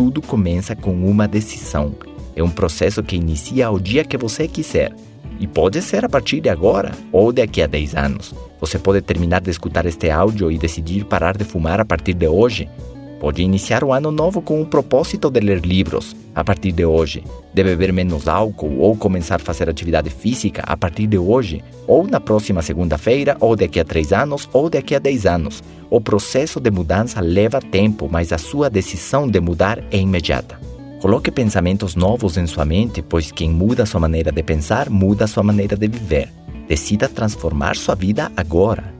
tudo começa com uma decisão. É um processo que inicia ao dia que você quiser. E pode ser a partir de agora ou daqui a 10 anos. Você pode terminar de escutar este áudio e decidir parar de fumar a partir de hoje. Pode iniciar o ano novo com o propósito de ler livros a partir de hoje, de beber menos álcool ou começar a fazer atividade física a partir de hoje, ou na próxima segunda-feira, ou daqui a três anos, ou daqui a dez anos. O processo de mudança leva tempo, mas a sua decisão de mudar é imediata. Coloque pensamentos novos em sua mente, pois quem muda sua maneira de pensar muda sua maneira de viver. Decida transformar sua vida agora.